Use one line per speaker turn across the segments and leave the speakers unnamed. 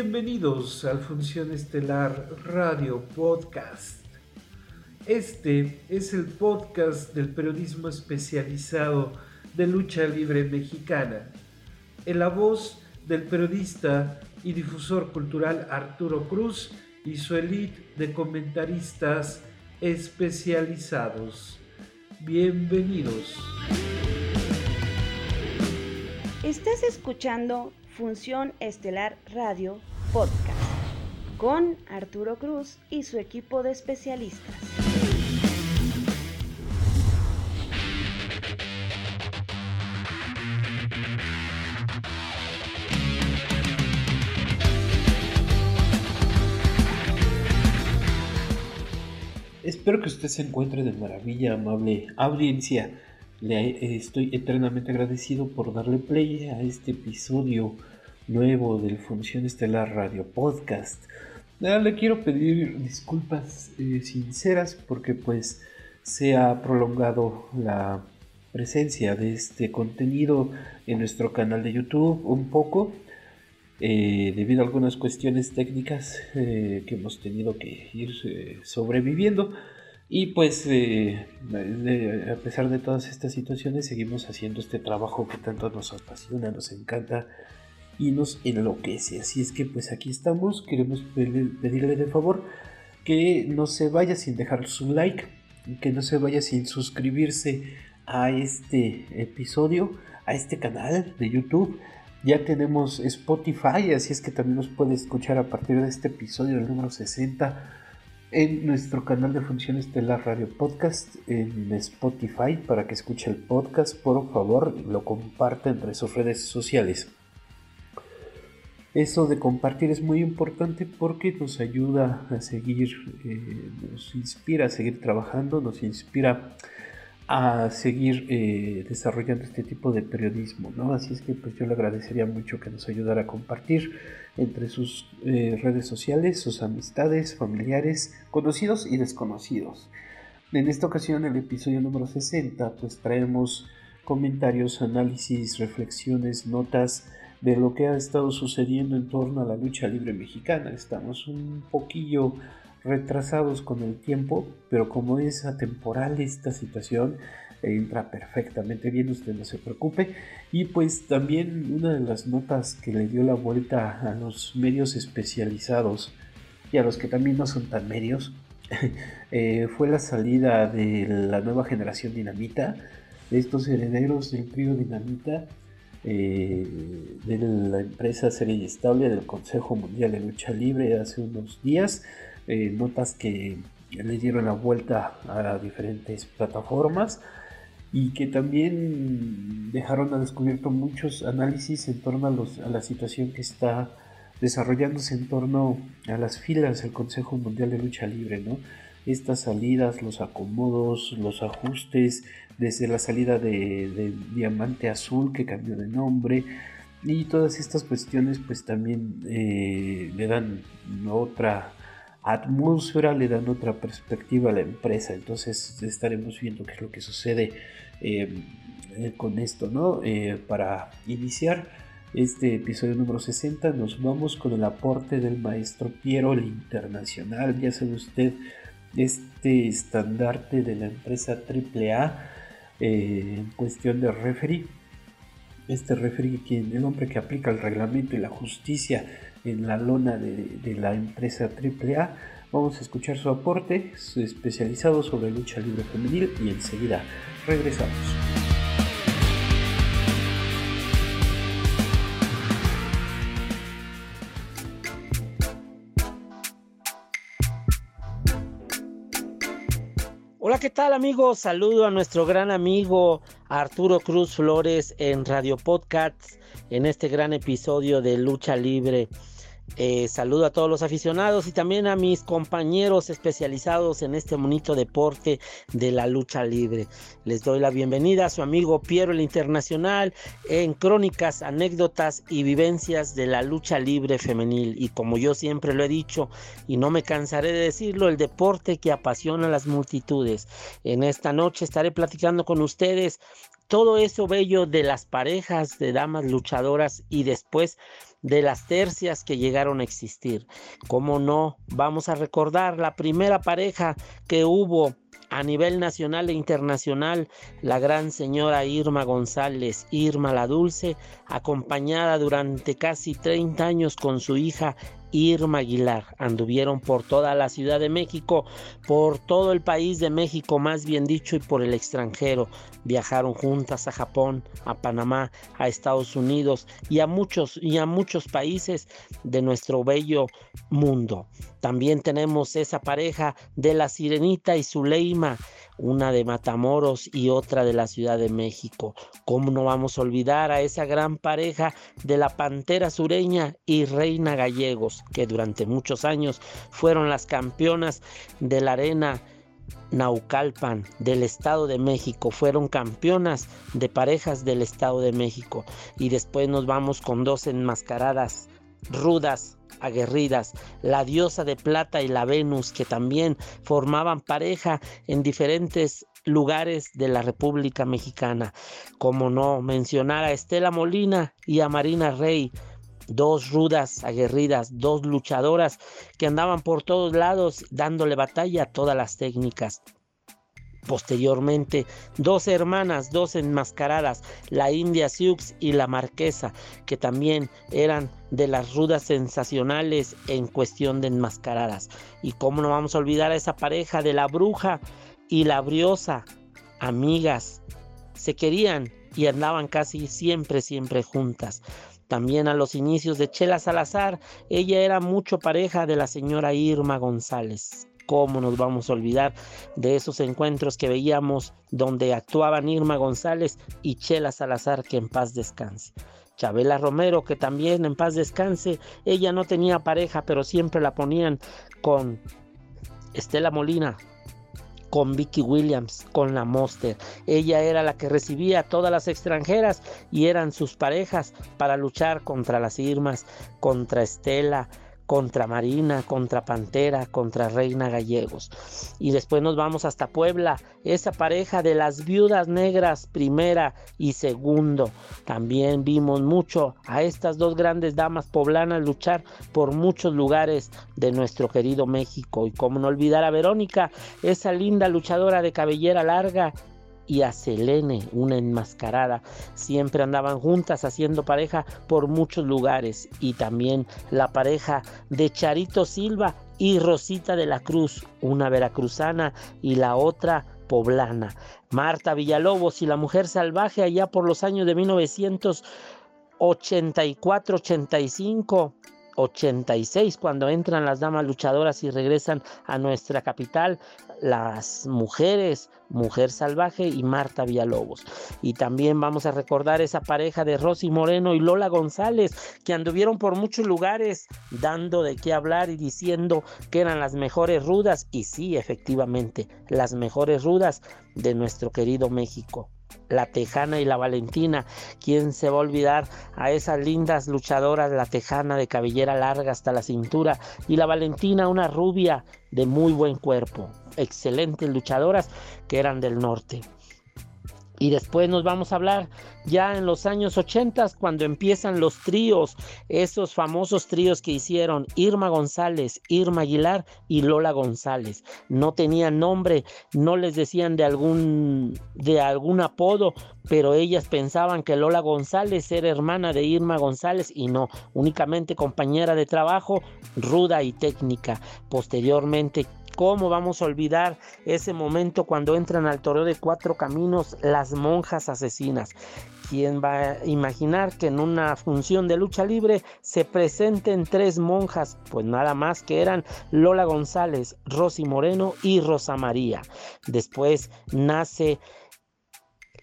Bienvenidos al Función Estelar Radio Podcast. Este es el podcast del periodismo especializado de lucha libre mexicana, en la voz del periodista y difusor cultural Arturo Cruz y su elite de comentaristas especializados. Bienvenidos.
Estás escuchando Función Estelar Radio Podcast con Arturo Cruz y su equipo de especialistas.
Espero que usted se encuentre de maravilla, amable audiencia. Le estoy eternamente agradecido por darle play a este episodio nuevo del Función Estelar Radio Podcast. le quiero pedir disculpas eh, sinceras porque pues se ha prolongado la presencia de este contenido en nuestro canal de YouTube un poco eh, debido a algunas cuestiones técnicas eh, que hemos tenido que ir sobreviviendo y pues a pesar de todas estas situaciones seguimos haciendo este trabajo que tanto nos apasiona, nos encanta y nos enloquece. Así es que pues aquí estamos, queremos pedirle de favor que no se vaya sin dejar su like, que no se vaya sin suscribirse a este episodio, a este canal de YouTube. Ya tenemos Spotify, así es que también nos puede escuchar a partir de este episodio, el número 60, en nuestro canal de Función Estelar Radio Podcast en Spotify para que escuche el podcast. Por favor, lo comparte entre sus redes sociales. Eso de compartir es muy importante porque nos ayuda a seguir, eh, nos inspira a seguir trabajando, nos inspira a seguir eh, desarrollando este tipo de periodismo, ¿no? Así es que pues yo le agradecería mucho que nos ayudara a compartir entre sus eh, redes sociales, sus amistades, familiares, conocidos y desconocidos. En esta ocasión, el episodio número 60, pues traemos comentarios, análisis, reflexiones, notas, de lo que ha estado sucediendo en torno a la lucha libre mexicana. Estamos un poquillo retrasados con el tiempo, pero como es atemporal esta situación, entra perfectamente bien, usted no se preocupe. Y pues también una de las notas que le dio la vuelta a los medios especializados y a los que también no son tan medios, eh, fue la salida de la nueva generación dinamita, de estos herederos del trío dinamita eh, de la empresa Serie Estable del Consejo Mundial de Lucha Libre hace unos días. Eh, notas que le dieron la vuelta a diferentes plataformas y que también dejaron a descubierto muchos análisis en torno a, a la situación que está desarrollándose en torno a las filas del Consejo Mundial de Lucha Libre, ¿no? Estas salidas, los acomodos, los ajustes, desde la salida de, Diamante Azul que cambió de nombre y todas estas cuestiones pues también eh, le dan otra atmósfera, le dan otra perspectiva a la empresa, entonces estaremos viendo qué es lo que sucede em, eh, con esto, ¿no? Eh, para iniciar este episodio número 60 nos vamos con el aporte del maestro Piero el Internacional, ya sabe usted, este estandarte de la empresa AAA eh, en cuestión de referee. Este referee, quien, el hombre que aplica el reglamento y la justicia en la lona de, la empresa AAA. Vamos a escuchar su aporte especializado sobre lucha libre femenil y enseguida regresamos.
¿Qué tal amigos? Saludo a nuestro gran amigo Arturo Cruz Flores en Radio Podcasts en este gran episodio de Lucha Libre. Eh, saludo a todos los aficionados y también a mis compañeros especializados en este bonito deporte de la lucha libre. Les doy la bienvenida a su amigo Piero el Internacional en crónicas, anécdotas y vivencias de la lucha libre femenil. Y como yo siempre lo he dicho y no me cansaré de decirlo, el deporte que apasiona a las multitudes. En esta noche estaré platicando con ustedes todo eso bello de las parejas de damas luchadoras y después de las tercias que llegaron a existir. ¿Cómo no? Vamos a recordar la primera pareja que hubo a nivel nacional e internacional, la gran señora Irma González, Irma la Dulce, acompañada durante casi 30 años con su hija Irma Aguilar. Anduvieron por toda la Ciudad de México, por todo el país de México, más bien dicho, y por el extranjero. Viajaron juntas a Japón, a Panamá, a Estados Unidos y a muchos y a muchos países de nuestro bello mundo. También tenemos esa pareja de la Sirenita y Zuleima una de Matamoros y otra de la Ciudad de México. ¿Cómo no vamos a olvidar a esa gran pareja de la Pantera Sureña y Reina Gallegos, que durante muchos años fueron las campeonas de la arena? Naucalpan del Estado de México fueron campeonas de parejas del Estado de México y después nos vamos con dos enmascaradas rudas aguerridas, la diosa de plata y la Venus, que también formaban pareja en diferentes lugares de la República Mexicana. Como no mencionar a Estela Molina y a Marina Rey, dos rudas, aguerridas, dos luchadoras que andaban por todos lados dándole batalla a todas las técnicas. Posteriormente, dos hermanas, dos enmascaradas, la India Sioux y la Marquesa, que también eran de las rudas sensacionales en cuestión de enmascaradas. Y cómo no vamos a olvidar a esa pareja de la bruja y la briosa, amigas, se querían y andaban casi siempre, siempre juntas. También a los inicios de Chela Salazar, ella era mucho pareja de la señora Irma González. ¿Cómo nos vamos a olvidar de esos encuentros que veíamos donde actuaban Irma González y Chela Salazar, que en paz descanse? Chabela Romero, que también en paz descanse, ella no tenía pareja, pero siempre la ponían con Estela Molina, con Vicky Williams, con la Monster. Ella era la que recibía a todas las extranjeras y eran sus parejas para luchar contra las Irmas, contra Estela, contra Marina, contra Pantera, contra Reina Gallegos. Y después nos vamos hasta Puebla, esa pareja de las viudas negras, primera y segundo. También vimos mucho a estas dos grandes damas poblanas luchar por muchos lugares de nuestro querido México. Y como no olvidar a Verónica, esa linda luchadora de cabellera larga y a Selene, una enmascarada. Siempre andaban juntas haciendo pareja por muchos lugares. Y también la pareja de Charito Silva y Rosita de la Cruz, una veracruzana y la otra poblana. Marta Villalobos y la mujer salvaje allá por los años de 1984-85 86 cuando entran las damas luchadoras y regresan a nuestra capital las mujeres, Mujer Salvaje y Marta Villalobos. Y también vamos a recordar esa pareja de Rosy Moreno y Lola González que anduvieron por muchos lugares dando de qué hablar y diciendo que eran las mejores rudas y sí, efectivamente, las mejores rudas de nuestro querido México la Tejana y la Valentina. ¿Quién se va a olvidar a esas lindas luchadoras, la Tejana de cabellera larga hasta la cintura y la Valentina, una rubia de muy buen cuerpo? Excelentes luchadoras que eran del norte. Y después nos vamos a hablar ya en los años 80 cuando empiezan los tríos, esos famosos tríos que hicieron Irma González, Irma Aguilar y Lola González. No tenían nombre, no les decían de algún de algún apodo, pero ellas pensaban que Lola González era hermana de Irma González y no, únicamente compañera de trabajo, ruda y técnica. Posteriormente ¿Cómo vamos a olvidar ese momento cuando entran al toreo de cuatro caminos las monjas asesinas? ¿Quién va a imaginar que en una función de lucha libre se presenten tres monjas? Pues nada más que eran Lola González, Rosy Moreno y Rosa María. Después nace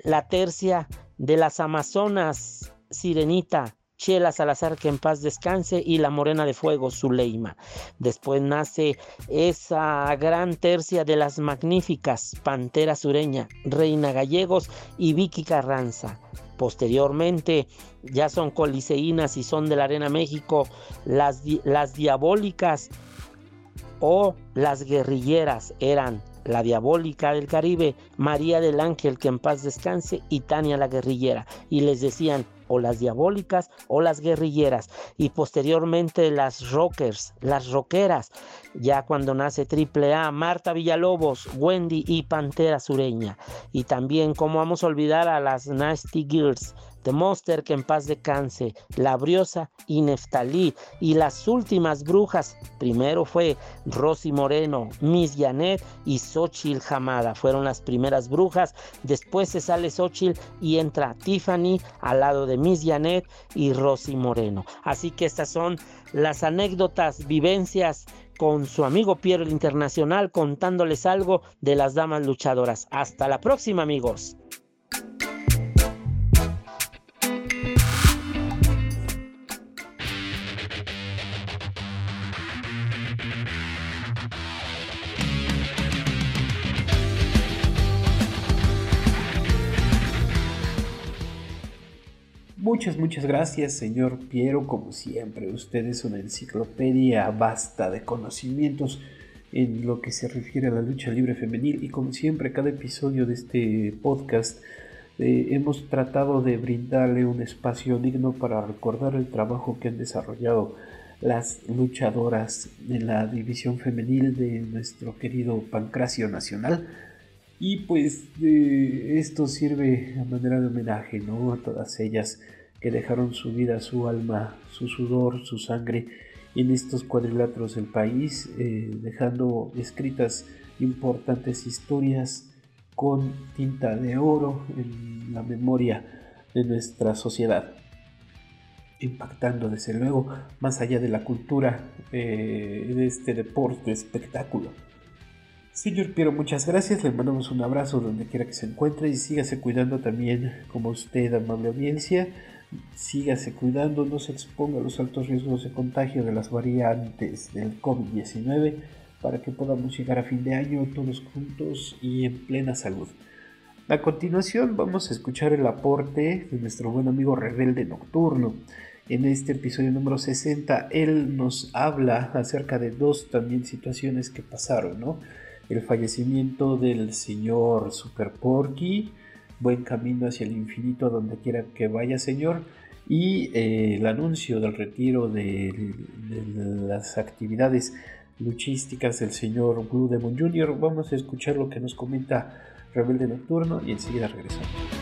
la tercia de las Amazonas, Sirenita, Chela Salazar, que en paz descanse, y la Morena de Fuego, Zuleima. Después nace esa gran tercia de las magníficas, Pantera Sureña, Reina Gallegos y Vicky Carranza. Posteriormente, ya son coliseínas y son de la Arena México, las, las diabólicas o las guerrilleras eran la diabólica del Caribe, María del Ángel, que en paz descanse, y Tania la guerrillera. Y les decían, o las diabólicas o las guerrilleras y posteriormente las rockers, las rockeras, ya cuando nace AAA, Marta Villalobos, Wendy y Pantera Sureña. Y también como vamos a olvidar a las Nasty Girls The Monster, que en paz descanse, La Briosa y Neftalí. Y las últimas brujas, primero fue Rosy Moreno, Miss Janet y Xochitl Jamada. Fueron las primeras brujas. Después se sale Xochitl y entra Tiffany al lado de Miss Janet y Rosy Moreno. Así que estas son las anécdotas, vivencias con su amigo Piero el Internacional contándoles algo de las damas luchadoras. Hasta la próxima amigos.
Muchas, muchas gracias, señor Piero. Como siempre, usted es una enciclopedia vasta de conocimientos en lo que se refiere a la lucha libre femenil. Y como siempre, cada episodio de este podcast eh, hemos tratado de brindarle un espacio digno para recordar el trabajo que han desarrollado las luchadoras de la división femenil de nuestro querido Pancracio Nacional. Y pues esto sirve a manera de homenaje ¿no? a todas ellas que dejaron su vida, su alma, su sudor, su sangre en estos cuadriláteros del país, eh, dejando escritas importantes historias con tinta de oro en la memoria de nuestra sociedad, impactando desde luego más allá de la cultura eh, de este deporte, espectáculo. Señor Piero, muchas gracias. Le mandamos un abrazo donde quiera que se encuentre y sígase cuidando también como usted, amable audiencia. Sígase cuidando, no se exponga a los altos riesgos de contagio de las variantes del COVID-19 para que podamos llegar a fin de año todos juntos y en plena salud. A continuación vamos a escuchar el aporte de nuestro buen amigo Rebelde Nocturno. En este episodio número 60 él nos habla acerca de dos también situaciones que pasaron, ¿no? el fallecimiento del señor Super Porky, buen camino hacia el infinito donde quiera que vaya señor, y eh, el anuncio del retiro de, las actividades luchísticas del señor Blue Demon Jr. Vamos a escuchar lo que nos comenta Rebelde Nocturno y enseguida regresamos.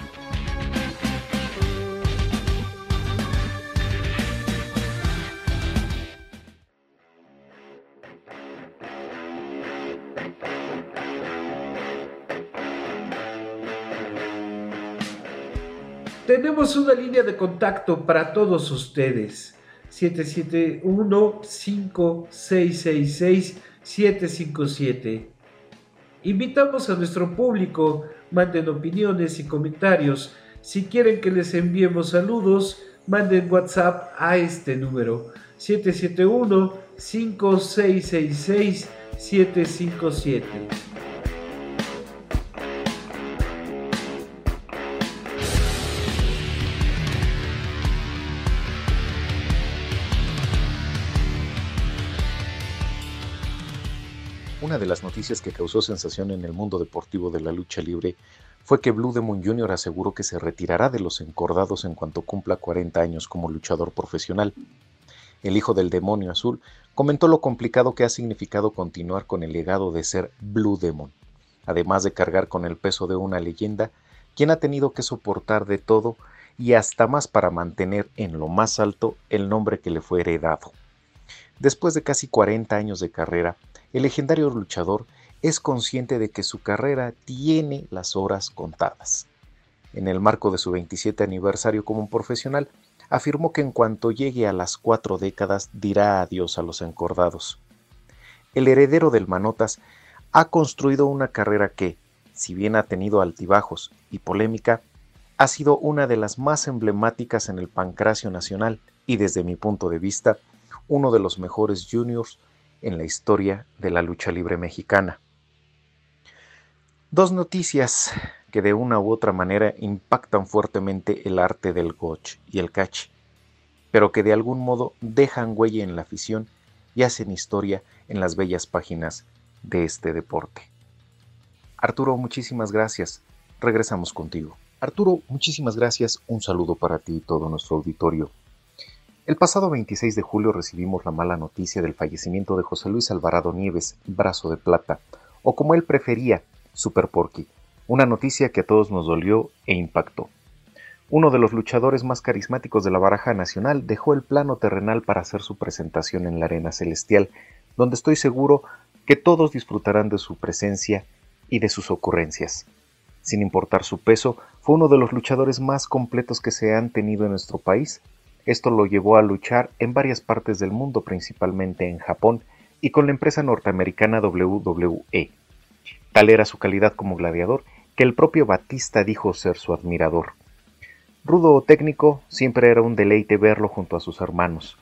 Tenemos una línea de contacto para todos ustedes. 771-5666-757. Invitamos a nuestro público, manden opiniones y comentarios. Si quieren que les enviemos saludos, manden WhatsApp a este número 771-5666-757.
Una de las noticias que causó sensación en el mundo deportivo de la lucha libre fue que Blue Demon Jr. aseguró que se retirará de los encordados en cuanto cumpla 40 años como luchador profesional. El hijo del demonio azul comentó lo complicado que ha significado continuar con el legado de ser Blue Demon, además de cargar con el peso de una leyenda, quien ha tenido que soportar de todo y hasta más para mantener en lo más alto el nombre que le fue heredado. Después de casi 40 años de carrera, el legendario luchador es consciente de que su carrera tiene las horas contadas. En el marco de su 27 aniversario como profesional, afirmó que en cuanto llegue a las cuatro décadas dirá adiós a los encordados. El heredero del Manotas ha construido una carrera que, si bien ha tenido altibajos y polémica, ha sido una de las más emblemáticas en el pancracio nacional y desde mi punto de vista, uno de los mejores juniors en la historia de la lucha libre mexicana. Dos noticias que de una u otra manera impactan fuertemente el arte del goch y el catch, pero que de algún modo dejan huella en la afición y hacen historia en las bellas páginas de este deporte. Arturo, muchísimas gracias. Regresamos contigo. Arturo, muchísimas gracias. Un saludo para ti y todo nuestro auditorio. El pasado 26 de julio recibimos la mala noticia del fallecimiento de José Luis Alvarado Nieves, brazo de plata, o como él prefería, Super Porky, una noticia que a todos nos dolió e impactó. Uno de los luchadores más carismáticos de la baraja nacional dejó el plano terrenal para hacer su presentación en la arena celestial, donde estoy seguro que todos disfrutarán de su presencia y de sus ocurrencias. Sin importar su peso, fue uno de los luchadores más completos que se han tenido en nuestro país esto lo llevó a luchar en varias partes del mundo, principalmente en Japón, y con la empresa norteamericana WWE. Tal era su calidad como gladiador que el propio Batista dijo ser su admirador. Rudo o técnico, siempre era un deleite verlo junto a sus hermanos.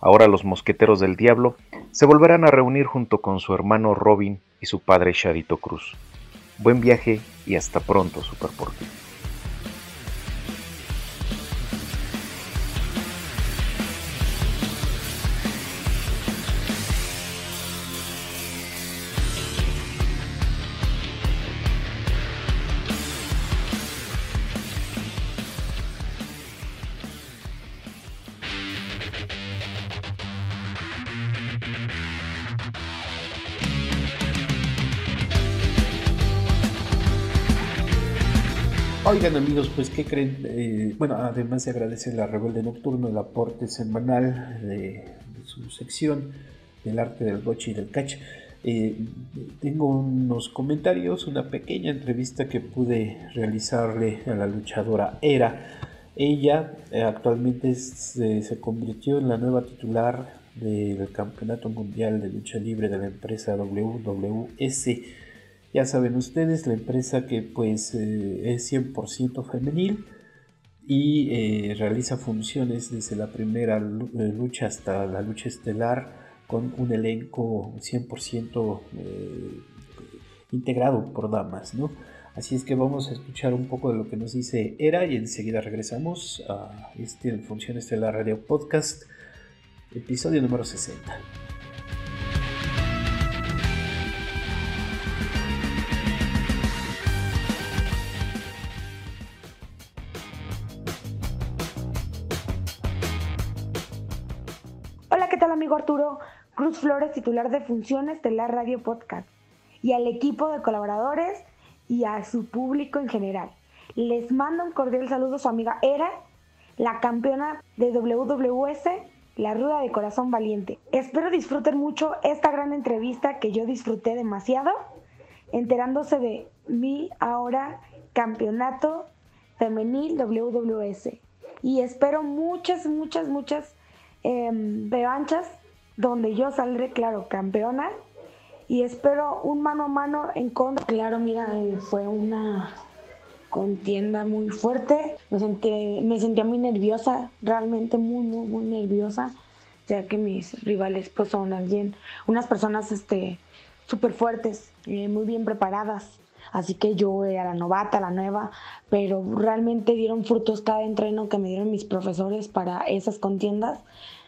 Ahora los mosqueteros del diablo se volverán a reunir junto con su hermano Robin y su padre Shadito Cruz. Buen viaje y hasta pronto, Super
pues ¿qué creen? Eh, bueno, además de agradecer a Rebelde Nocturno el aporte semanal de, su sección del arte del boche y del catch, eh, tengo unos comentarios, una pequeña entrevista que pude realizarle a la luchadora Era. Ella eh, actualmente se, se convirtió en la nueva titular del Campeonato Mundial de Lucha Libre de la empresa WWS ya saben ustedes, la empresa que pues eh, es 100% femenil y eh, realiza funciones desde la primera eh, lucha hasta la lucha estelar con un elenco 100% integrado por damas, ¿no? Así es que vamos a escuchar un poco de lo que nos dice Era y enseguida regresamos a este Función Estelar Radio Podcast, episodio número 60.
Amigo Arturo Cruz Flores, titular de Funciones de la Radio Podcast, y al equipo de colaboradores y a su público en general. Les mando un cordial saludo a su amiga Era, la campeona de WWS, la ruda de corazón valiente. Espero disfruten mucho esta gran entrevista que yo disfruté demasiado, enterándose de mi ahora campeonato femenil WWS. Y espero muchas, muchas, muchas eh, revanchas donde yo saldré, claro, campeona. Y espero un mano a mano en contra. Claro, mira, eh, fue una contienda muy fuerte. Me sentí, me sentía muy nerviosa, realmente muy, muy, muy nerviosa, ya que mis rivales pues son alguien, unas personas este súper fuertes, eh, muy bien preparadas. Así que yo era la novata, la nueva, pero realmente dieron frutos cada entreno que me dieron mis profesores para esas contiendas.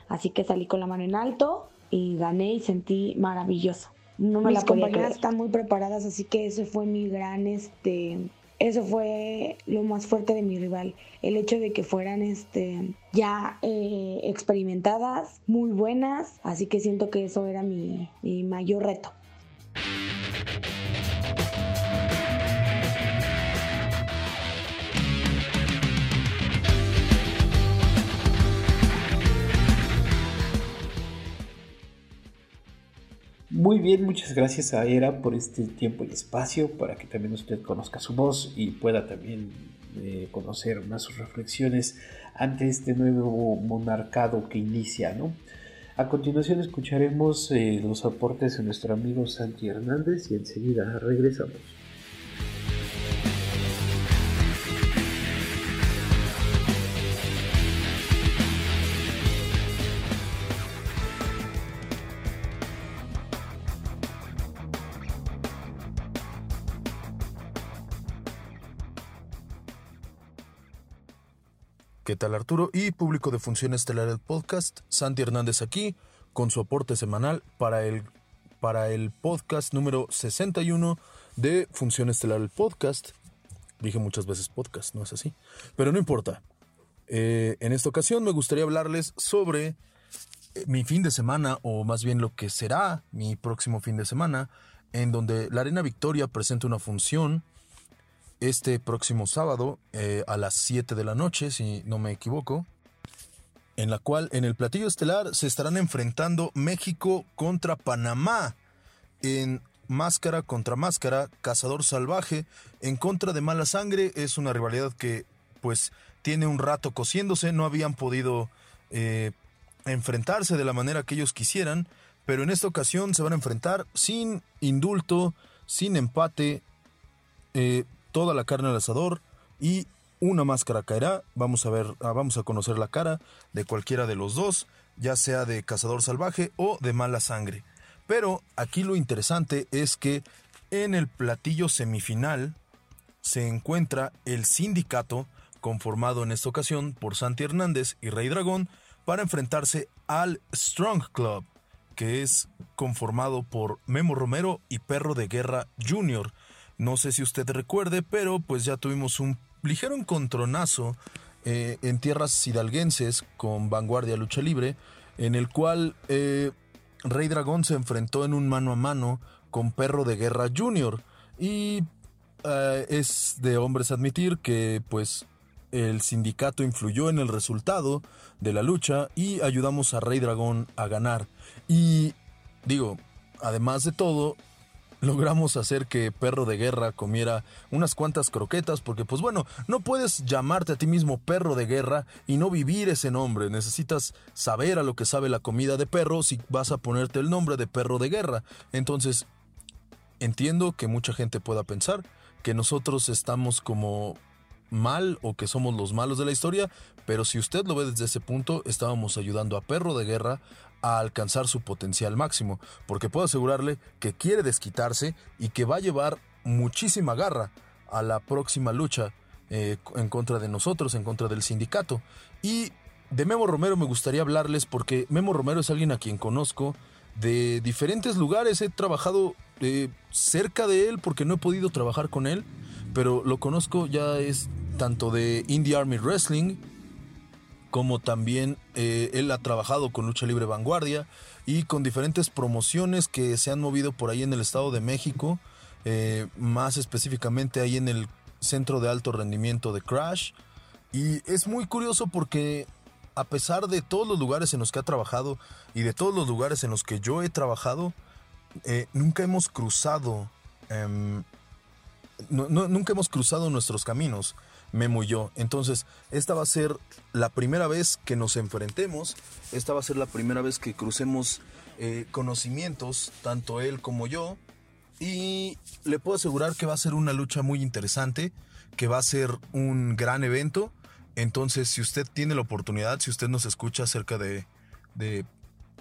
Así que salí con la mano en alto y gané y sentí maravilloso. No me Mis compañeras están muy preparadas, así que eso fue mi gran, este, eso fue lo más fuerte de mi rival. El hecho de que fueran, este, ya eh, experimentadas, muy buenas, así que siento que eso era mi, mi mayor reto.
Muy bien, muchas gracias a Era por este tiempo y espacio para que también usted conozca su voz y pueda también eh, conocer más sus reflexiones ante este nuevo monarcado que inicia, ¿no? A continuación escucharemos eh, los aportes de nuestro amigo Santi Hernández y enseguida regresamos.
¿Qué tal Arturo? Y público de Función Estelar del Podcast, Santi Hernández aquí, con su aporte semanal para el, para el podcast número 61 de Función Estelar del Podcast. Dije muchas veces podcast, no es así. Pero no importa. Eh, en esta ocasión me gustaría hablarles sobre eh, mi fin de semana, o más bien lo que será mi próximo fin de semana, en donde la Arena Victoria presenta una función este próximo sábado eh, a las 7 de la noche, si no me equivoco, en la cual en el platillo estelar se estarán enfrentando México contra Panamá en máscara contra máscara, cazador salvaje en contra de mala sangre. Es una rivalidad que pues tiene un rato cociéndose, no habían podido eh, enfrentarse de la manera que ellos quisieran, pero en esta ocasión se van a enfrentar sin indulto, sin empate, eh, toda la carne al asador y una máscara caerá. Vamos a ver, ah, vamos a conocer la cara de cualquiera de los dos, ya sea de cazador salvaje o de mala sangre. Pero aquí lo interesante es que en el platillo semifinal se encuentra el sindicato conformado en esta ocasión por Santi Hernández y Rey Dragón para enfrentarse al Strong Club, que es conformado por Memo Romero y Perro de Guerra Jr., no sé si usted recuerde, pero pues ya tuvimos un ligero encontronazo eh, en tierras hidalguenses con Vanguardia Lucha Libre, en el cual eh, Rey Dragón se enfrentó en un mano a mano con Perro de Guerra Jr. Y eh, es de hombres admitir que pues el sindicato influyó en el resultado de la lucha y ayudamos a Rey Dragón a ganar. Y digo, además de todo, logramos hacer que Perro de Guerra comiera unas cuantas croquetas, porque pues bueno, no puedes llamarte a ti mismo Perro de Guerra y no vivir ese nombre. Necesitas saber a lo que sabe la comida de perro si vas a ponerte el nombre de Perro de Guerra. Entonces, entiendo que mucha gente pueda pensar que nosotros estamos como mal o que somos los malos de la historia, pero si usted lo ve desde ese punto, estábamos ayudando a Perro de Guerra a alcanzar su potencial máximo, porque puedo asegurarle que quiere desquitarse y que va a llevar muchísima garra a la próxima lucha eh, en contra de nosotros, en contra del sindicato. Y de Memo Romero me gustaría hablarles porque Memo Romero es alguien a quien conozco de diferentes lugares, he trabajado eh, cerca de él porque no he podido trabajar con él, pero lo conozco ya es tanto de Indie Army Wrestling, como también eh, él ha trabajado con Lucha Libre Vanguardia y con diferentes promociones que se han movido por ahí en el Estado de México, eh, más específicamente ahí en el Centro de Alto Rendimiento de Crash. Y es muy curioso porque a pesar de todos los lugares en los que ha trabajado y de todos los lugares en los que yo he trabajado, eh, nunca hemos cruzado, em, nunca hemos cruzado nuestros caminos. Memo y yo. Entonces, esta va a ser la primera vez que nos enfrentemos, esta va a ser la primera vez que crucemos eh, conocimientos, tanto él como yo, y le puedo asegurar que va a ser una lucha muy interesante, que va a ser un gran evento. Entonces, si usted tiene la oportunidad, si usted nos escucha cerca de, de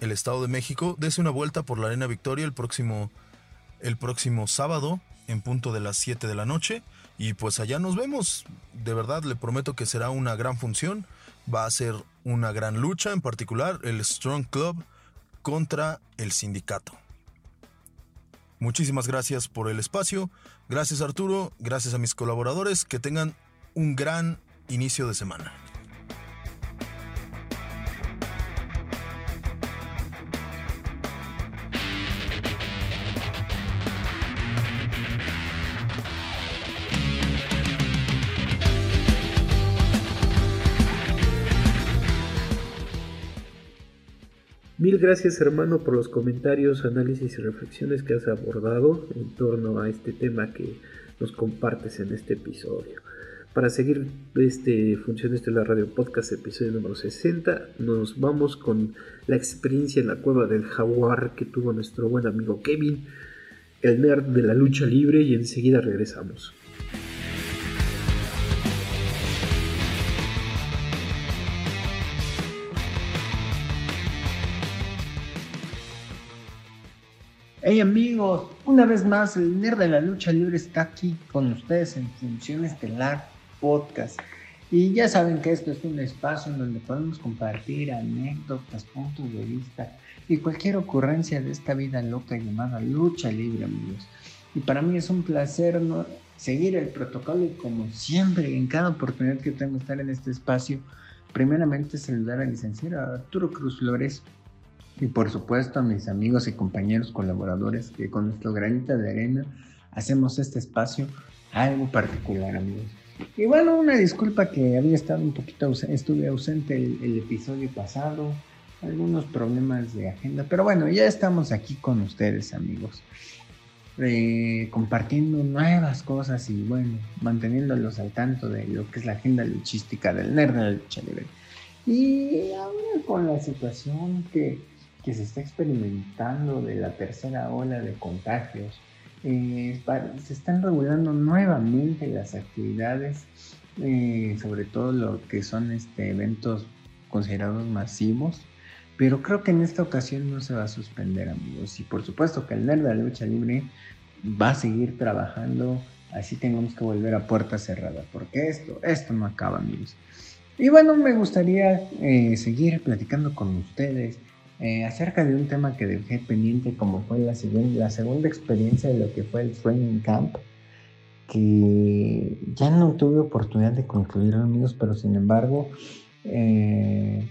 el Estado de México, dése una vuelta por la Arena Victoria el próximo, el próximo sábado en punto de las 7 de la noche. Y pues allá nos vemos. De verdad, le prometo que será una gran función. Va a ser una gran lucha, en particular el Strong Club contra el sindicato. Muchísimas gracias por el espacio. Gracias Arturo. Gracias a mis colaboradores. Que tengan un gran inicio de semana.
Mil gracias hermano por los comentarios, análisis y reflexiones que has abordado en torno a este tema que nos compartes en este episodio. Para seguir este Funciones de la Radio Podcast, episodio número 60, nos vamos con la experiencia en la cueva del jaguar que tuvo nuestro buen amigo Kevin, el nerd de la lucha libre, y enseguida regresamos.
Hey amigos, una vez más el nerd de la lucha libre está aquí con ustedes en Función Estelar Podcast. Y ya saben que esto es un espacio en donde podemos compartir anécdotas, puntos de vista y cualquier ocurrencia de esta vida loca llamada lucha libre, amigos. Y para mí es un placer seguir el protocolo y como siempre, en cada oportunidad que tengo estar en este espacio, primeramente saludar al licenciado Arturo Cruz Flores y por supuesto a mis amigos y compañeros colaboradores que con nuestro granito de arena hacemos este espacio algo particular, amigos. Y bueno, una disculpa que había estado un poquito ausente, estuve ausente el, episodio pasado, algunos problemas de agenda, pero bueno, ya estamos aquí con ustedes, amigos. Eh, compartiendo nuevas cosas y bueno, manteniéndolos al tanto de lo que es la agenda luchística del nerd de la lucha libre. Y ahora con la situación que, que se está experimentando de la tercera ola de contagios, eh, se están regulando nuevamente las actividades, eh, sobre todo lo que son este, eventos considerados masivos. Pero creo que en esta ocasión no se va a suspender, amigos. Y por supuesto que el Nerd de la Lucha Libre va a seguir trabajando. Así tengamos que volver a puerta cerrada. Porque esto, esto no acaba, amigos. Y bueno, me gustaría eh, seguir platicando con ustedes eh, acerca de un tema que dejé pendiente como fue la, segunda experiencia de lo que fue el Training Camp, que ya no tuve oportunidad de concluir amigos, pero sin embargo eh,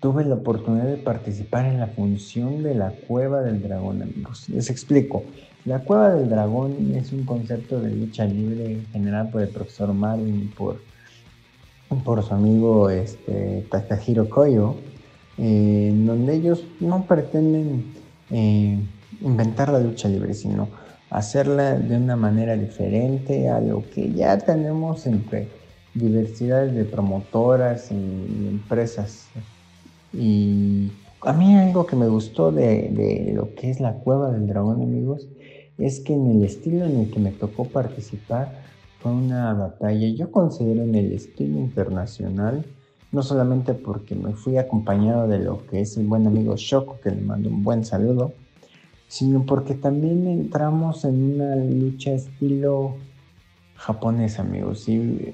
tuve la oportunidad de participar en la función de la cueva del dragón amigos. Les explico. La cueva del dragón es un concepto de lucha libre generado por el profesor Marvin y por, por su amigo este, Takahiro Koyo en donde ellos no pretenden eh, inventar la lucha libre, sino hacerla de una manera diferente a lo que ya tenemos entre diversidades de promotoras y empresas. Y a mí algo que me gustó de, de, lo que es la cueva del dragón, amigos, es que en el estilo en el que me tocó participar fue una batalla, yo considero en el estilo internacional, no solamente porque me fui acompañado de lo que es el buen amigo Shoko, que le mando un buen saludo, sino porque también entramos en una lucha estilo japonés, amigos. Y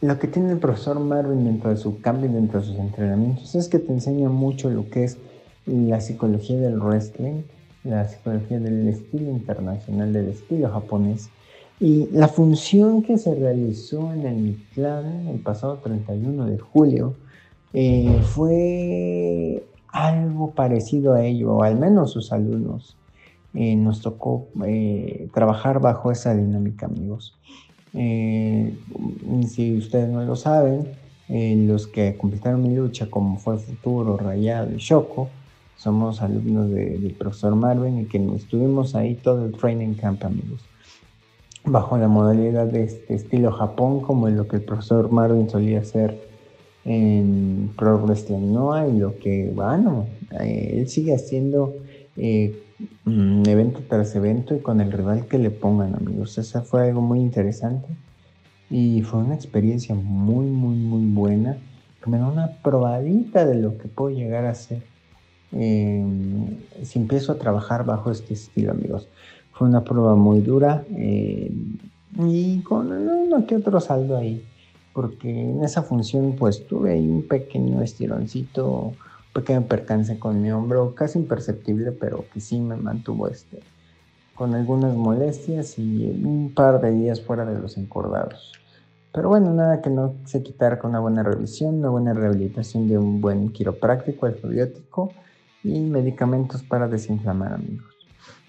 lo que tiene el profesor Marvin dentro de su cambio, dentro de sus entrenamientos, es que te enseña mucho lo que es la psicología del wrestling, la psicología del estilo internacional, del estilo japonés y la función que se realizó en el clan el pasado 31 de julio eh, fue algo parecido a ello, o al menos sus alumnos. Eh, nos tocó eh, trabajar bajo esa dinámica, amigos. si ustedes no lo saben, los que completaron mi lucha, como fue Futuro, Rayado y Shoko, somos alumnos del profesor Marvin y que estuvimos ahí todo el training camp, amigos bajo la modalidad de este estilo Japón, como lo que el profesor Marvin solía hacer en Pro Wrestling Noah y lo que, bueno, eh, él sigue haciendo eh, mm, evento tras evento y con el rival que le pongan, amigos. Esa fue algo muy interesante y fue una experiencia muy, muy, muy buena. Me da una probadita de lo que puedo llegar a hacer eh, si empiezo a trabajar bajo este estilo, amigos. Fue una prueba muy dura eh, y con uno que otro saldo ahí, porque en esa función pues tuve ahí un pequeño estironcito, un pequeño percance con mi hombro, casi imperceptible, pero que sí me mantuvo este, con algunas molestias y un par de días fuera de los encordados. Pero bueno, nada que no se quitar con una buena revisión, una buena rehabilitación de un buen quiropráctico, alfabiótico y medicamentos para desinflamar, amigos.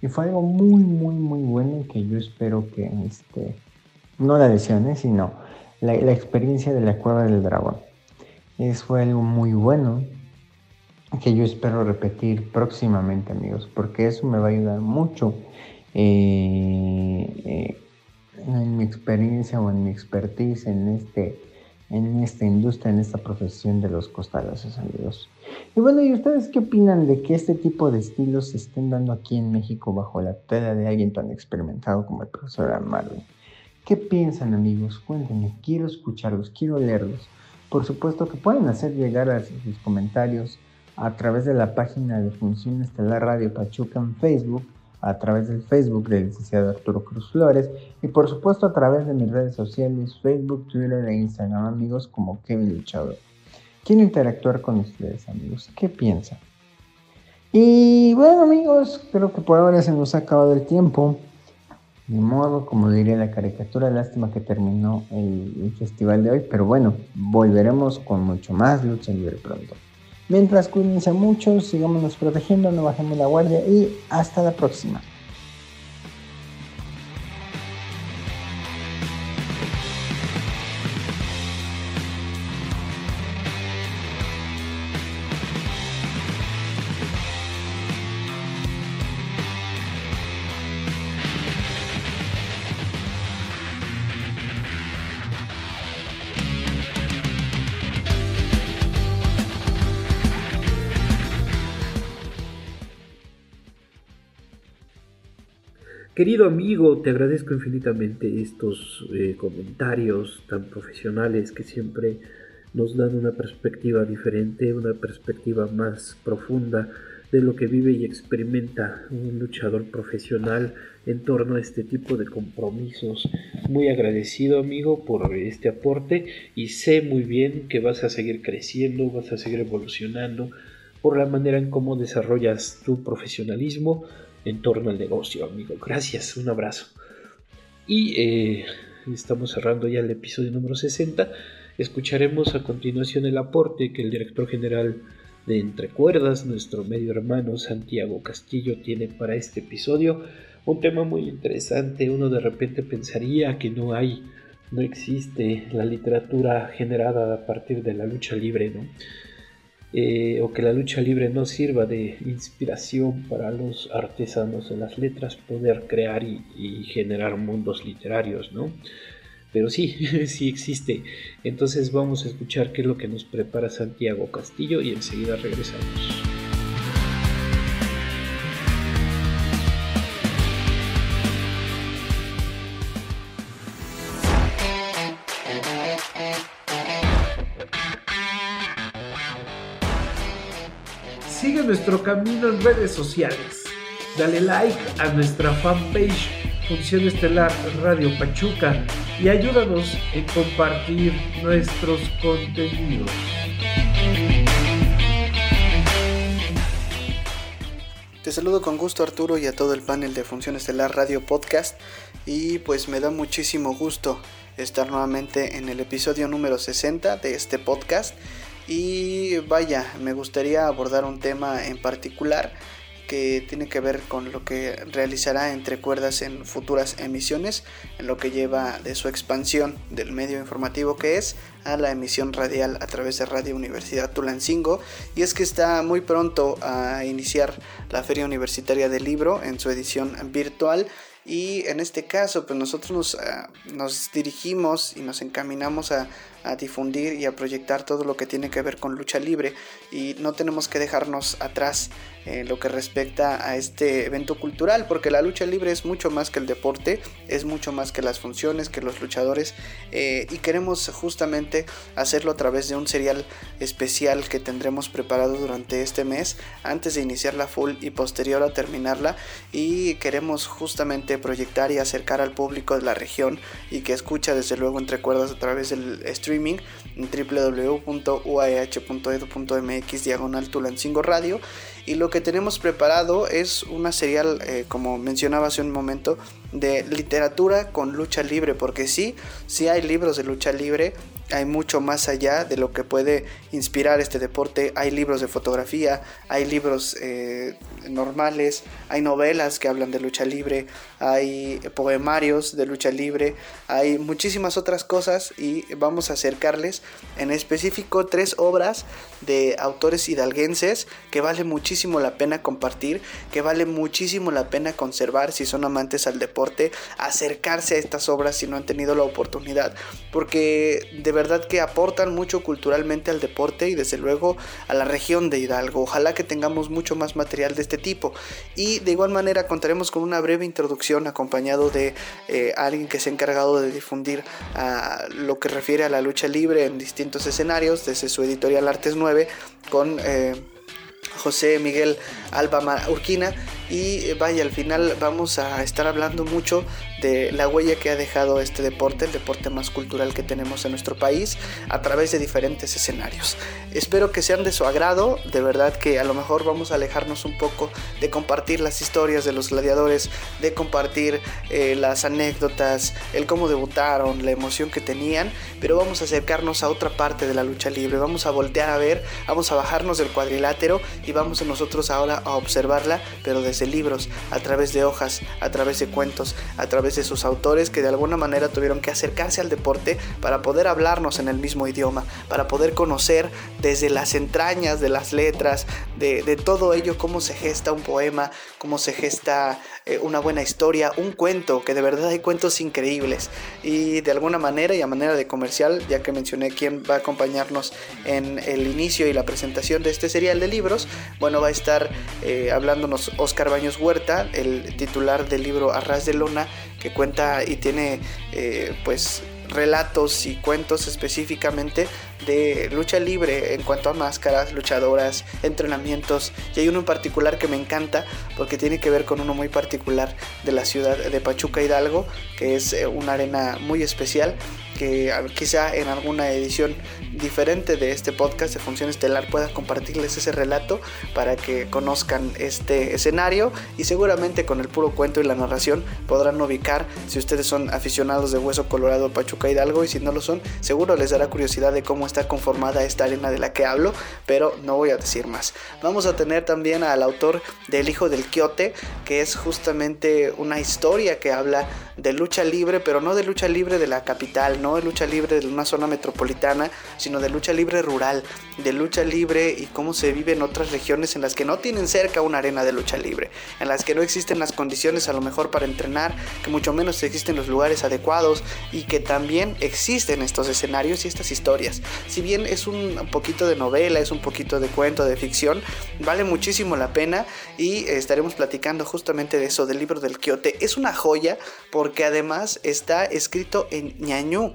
Y fue algo muy, muy, muy bueno que yo espero que, este, no la lesión, sino la, experiencia de la cueva del dragón. Es, fue algo muy bueno que yo espero repetir próximamente, amigos, porque eso me va a ayudar mucho eh, eh, en mi experiencia o en mi expertise en este en esta industria, en esta profesión de los costaleros amigos. Y bueno, ¿y ustedes qué opinan de que este tipo de estilos se estén dando aquí en México bajo la tela de alguien tan experimentado como el profesor Marvin? ¿Qué piensan amigos? Cuéntenme, quiero escucharlos, quiero leerlos. Por supuesto que pueden hacer llegar a sus comentarios a través de la página de Función Estelar Radio Pachuca en Facebook a través del Facebook del licenciado Arturo Cruz Flores y por supuesto a través de mis redes sociales Facebook, Twitter e Instagram amigos como Kevin Luchador. Quiero interactuar con ustedes amigos, ¿qué piensan? Y bueno amigos, creo que por ahora se nos ha acabado el tiempo. Ni modo, como diría la caricatura, lástima que terminó el, festival de hoy, pero bueno, volveremos con mucho más lucha libre pronto. Mientras cuídense mucho, sigámonos protegiendo, no bajemos la guardia y hasta la próxima.
Querido amigo, te agradezco infinitamente estos eh, comentarios tan profesionales que siempre nos dan una perspectiva diferente, una perspectiva más profunda de lo que vive y experimenta un luchador profesional en torno a este tipo de compromisos. Muy agradecido amigo por este aporte y sé muy bien que vas a seguir creciendo, vas a seguir evolucionando por la manera en cómo desarrollas tu profesionalismo en torno al negocio, amigo. Gracias, un abrazo. Y eh, estamos cerrando ya el episodio número 60. Escucharemos a continuación el aporte que el director general de Entre Cuerdas, nuestro medio hermano Santiago Castillo, tiene para este episodio. Un tema muy interesante. Uno de repente pensaría que no hay, no existe la literatura generada a partir de la lucha libre, ¿no? Eh, o que la lucha libre no sirva de inspiración para los artesanos de las letras poder crear y, generar mundos literarios, ¿no? Pero sí, sí existe. Entonces vamos a escuchar qué es lo que nos prepara Santiago Castillo y enseguida regresamos. Nuestro camino en redes sociales. Dale like a nuestra fanpage Función Estelar Radio Pachuca y ayúdanos en compartir nuestros contenidos.
Te saludo con gusto Arturo y a todo el panel de Función Estelar Radio Podcast y pues me da muchísimo gusto estar nuevamente en el episodio número 60 de este podcast y vaya, me gustaría abordar un tema en particular que tiene que ver con lo que realizará entre cuerdas en futuras emisiones, en lo que lleva de su expansión del medio informativo que es a la emisión radial a través de Radio Universidad Tulancingo. Y es que está muy pronto a iniciar la Feria Universitaria del Libro en su edición virtual. Y en este caso pues nosotros nos, ah, nos dirigimos y nos encaminamos a a difundir y a proyectar todo lo que tiene que ver con lucha libre. Y no tenemos que dejarnos atrás en lo que respecta a este evento cultural porque la lucha libre es mucho más que el deporte, es mucho más que las funciones, que los luchadores eh, y queremos justamente hacerlo a través de un serial especial que tendremos preparado durante este mes antes de iniciar la full y posterior a terminarla y queremos justamente proyectar y acercar al público de la región y que escucha desde luego entre cuerdas a través del stream streaming en www.uah.edu.mx diagonal Tulancingo Radio. Y lo que tenemos preparado es una serial eh, como mencionaba hace un momento de literatura con lucha libre porque sí, sí hay libros de lucha libre hay mucho más allá de lo que puede inspirar este deporte. Hay libros de fotografía, hay libros eh, normales, hay novelas que hablan de lucha libre, hay poemarios de lucha libre, hay muchísimas otras cosas y vamos a acercarles en específico tres obras de autores hidalguenses que vale muchísimo la pena compartir, que vale muchísimo la pena conservar si son amantes al deporte, acercarse a estas obras si no han tenido la oportunidad, porque de verdad que aportan mucho culturalmente al deporte y desde luego a la región de Hidalgo. Ojalá que tengamos mucho más material de este tipo. Y de igual manera contaremos con una breve introducción acompañado de eh, alguien que se ha encargado de difundir a lo que refiere a la lucha libre en distintos escenarios desde su editorial Artes 9 con... Eh, José Miguel Alba Urquina y eh, vaya, al final vamos a estar hablando mucho de la huella que ha dejado este deporte, el deporte más cultural que tenemos en nuestro país, a través de diferentes escenarios. Espero que sean de su agrado, de verdad que a lo mejor vamos a alejarnos un poco de compartir las historias de los gladiadores, de compartir eh, las anécdotas, el cómo debutaron, la emoción que tenían, pero vamos a acercarnos a otra parte de la lucha libre, vamos a voltear a ver, vamos a bajarnos del cuadrilátero y vamos a nosotros ahora a observarla, pero desde libros, a través de hojas, a través de cuentos, a través de sus autores que de alguna manera tuvieron que acercarse al deporte para poder hablarnos en el mismo idioma, para poder conocer desde las entrañas de las letras, de, de todo ello, cómo se gesta un poema, cómo se gesta eh, una buena historia, un cuento, que de verdad hay cuentos increíbles. Y de alguna manera y a manera de comercial, ya que mencioné quién va a acompañarnos en el inicio y la presentación de este serial de libros, bueno, va a estar eh, hablándonos Oscar Baños Huerta, el titular del libro Arras de Lona, que cuenta y tiene eh, pues relatos y cuentos específicamente de lucha libre en cuanto a máscaras, luchadoras, entrenamientos. Y hay uno en particular que me encanta porque tiene que ver con uno muy particular de la ciudad de Pachuca Hidalgo, que es eh, una arena muy especial que quizá en alguna edición diferente de este podcast de Función Estelar pueda compartirles ese relato para que conozcan este escenario y seguramente con el puro cuento y la narración podrán ubicar si ustedes son aficionados de Hueso Colorado Pachuca Hidalgo y si no lo son seguro les dará curiosidad de cómo está conformada esta arena de la que hablo pero no voy a decir más. Vamos a tener también al autor del Hijo del Quiote que es justamente una historia que habla de lucha libre pero no de lucha libre de la capital no de lucha libre de una zona metropolitana, sino de lucha libre rural, de lucha libre y cómo se vive en otras regiones en las que no tienen cerca una arena de lucha libre, en las que no existen las condiciones a lo mejor para entrenar, que mucho menos existen los lugares adecuados y que también existen estos escenarios y estas historias. Si bien es un poquito de novela, es un poquito de cuento, de ficción, vale muchísimo la pena y estaremos platicando justamente de eso, del libro del Quiote. Es una joya porque además está escrito en ñañú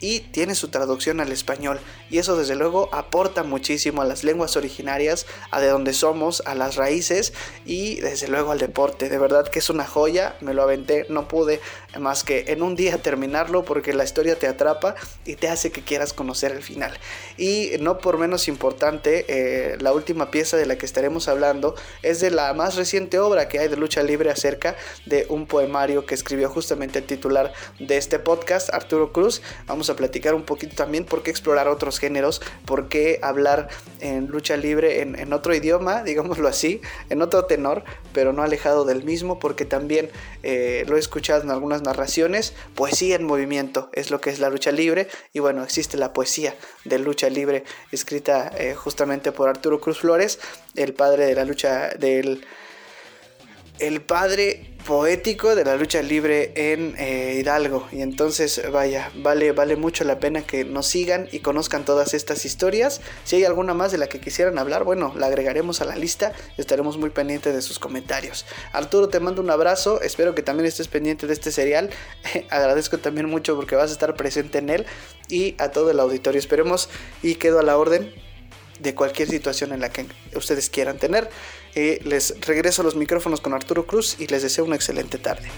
y tiene su traducción al español y eso desde luego aporta muchísimo a las lenguas originarias, a de donde somos, a las raíces y desde luego al deporte. De verdad que es una joya, me lo aventé, no pude más que en un día terminarlo porque la historia te atrapa y te hace que quieras conocer el final. Y no por menos importante, eh, la última pieza de la que estaremos hablando es de la más reciente obra que hay de lucha libre acerca de un poemario que escribió justamente el titular de este podcast, Arturo Cruz. Vamos a platicar un poquito también por qué explorar otros géneros, por qué hablar en lucha libre en, otro idioma, digámoslo así, en otro tenor, pero no alejado del mismo, porque también eh, lo he escuchado en algunas narraciones, poesía en movimiento es lo que es la lucha libre, y bueno, existe la poesía de lucha libre escrita eh, justamente por Arturo Cruz Flores, el padre de la lucha del... El padre poético de la lucha libre en eh, Hidalgo. Y entonces, vaya, vale, vale mucho la pena que nos sigan y conozcan todas estas historias. Si hay alguna más de la que quisieran hablar, bueno, la agregaremos a la lista. Estaremos muy pendientes de sus comentarios. Arturo, te mando un abrazo. Espero que también estés pendiente de este serial. Agradezco también mucho porque vas a estar presente en él. Y a todo el auditorio. Esperemos y quedo a la orden de cualquier situación en la que ustedes quieran tener les regreso los micrófonos con Arturo Cruz y les deseo una excelente tarde.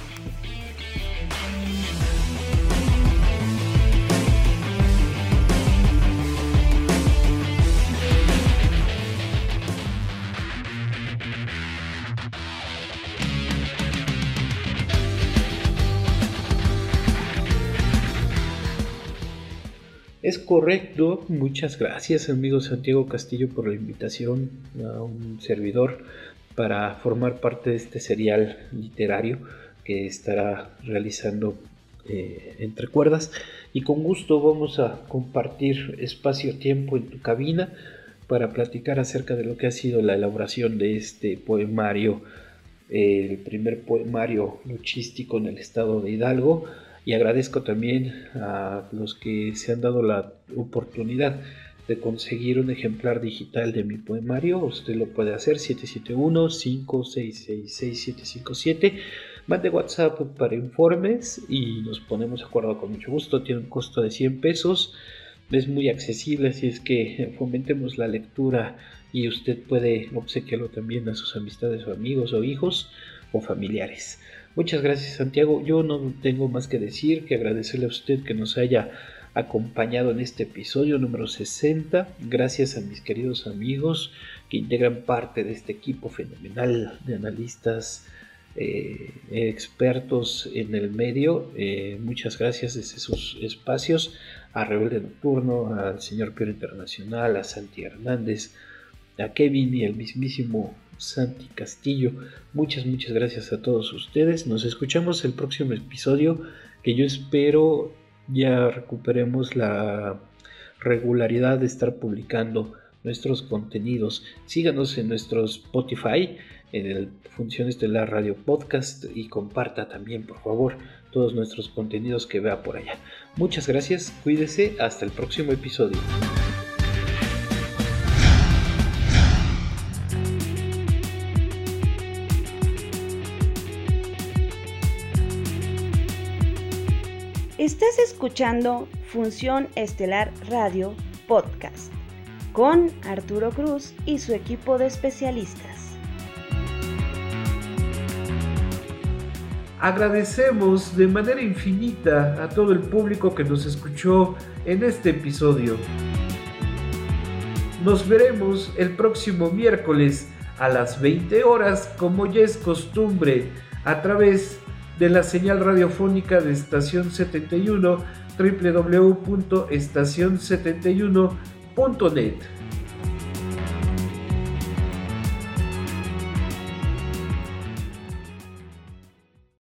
Es correcto, muchas gracias amigo Santiago Castillo por la invitación a un servidor para formar parte de este serial literario que estará realizando eh, entre cuerdas. Y con gusto vamos a compartir espacio-tiempo en tu cabina para platicar acerca de lo que ha sido la elaboración de este poemario, el primer poemario luchístico en el estado de Hidalgo y agradezco también a los que se han dado la oportunidad de conseguir un ejemplar digital de mi poemario. Usted lo puede hacer 771-5666-757. Mande WhatsApp para informes y nos ponemos de acuerdo con mucho gusto. Tiene un costo de 100 pesos es muy accesible, así es que fomentemos la lectura y usted puede obsequiarlo también a sus amistades o amigos o hijos o familiares. Muchas gracias Santiago, yo no tengo más que decir que agradecerle a usted que nos haya acompañado en este episodio número 60. Gracias a mis queridos amigos que integran parte de este equipo fenomenal de analistas eh, expertos en el medio. Eh, muchas gracias desde sus espacios a Rebelde Nocturno, al señor Piero Internacional, a Santi Hernández, a Kevin y al mismísimo Santi Castillo. Muchas, muchas gracias a todos ustedes. Nos escuchamos el próximo episodio que yo espero ya recuperemos la regularidad de estar publicando nuestros contenidos. Síganos en nuestro Spotify, en el Funciones de la Radio Podcast y comparta también, por favor, todos nuestros contenidos que vea por allá. Muchas gracias, cuídese, hasta el próximo episodio.
Estás escuchando Función Estelar Radio Podcast con Arturo Cruz y su equipo de especialistas.
Agradecemos de manera infinita a todo el público que nos escuchó en este episodio. Nos veremos el próximo miércoles a las 20 horas como ya es costumbre a través de la señal radiofónica de Estación 71 www.estacion71.net.